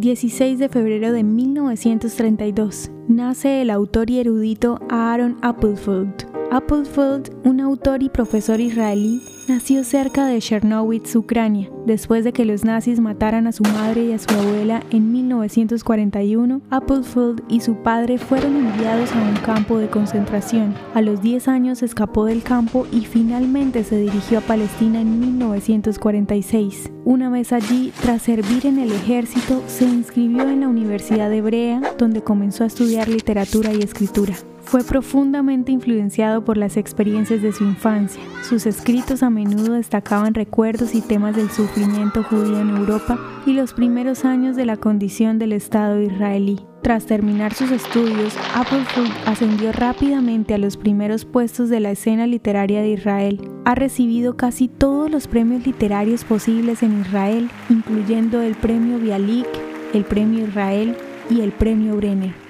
16 de febrero de 1932, nace el autor y erudito Aaron Applefield. Applefield, un autor y profesor israelí, nació cerca de Chernowitz, Ucrania. Después de que los nazis mataran a su madre y a su abuela en 1941, Applefield y su padre fueron enviados a un campo de concentración. A los 10 años escapó del campo y finalmente se dirigió a Palestina en 1946. Una vez allí, tras servir en el ejército, se inscribió en la Universidad Hebrea, donde comenzó a estudiar literatura y escritura. Fue profundamente influenciado por las experiencias de su infancia. Sus escritos a menudo destacaban recuerdos y temas del sufrimiento judío en Europa y los primeros años de la condición del Estado israelí. Tras terminar sus estudios, Applefield ascendió rápidamente a los primeros puestos de la escena literaria de Israel. Ha recibido casi todos los premios literarios posibles en Israel, incluyendo el Premio Bialik, el Premio Israel y el Premio Brenner.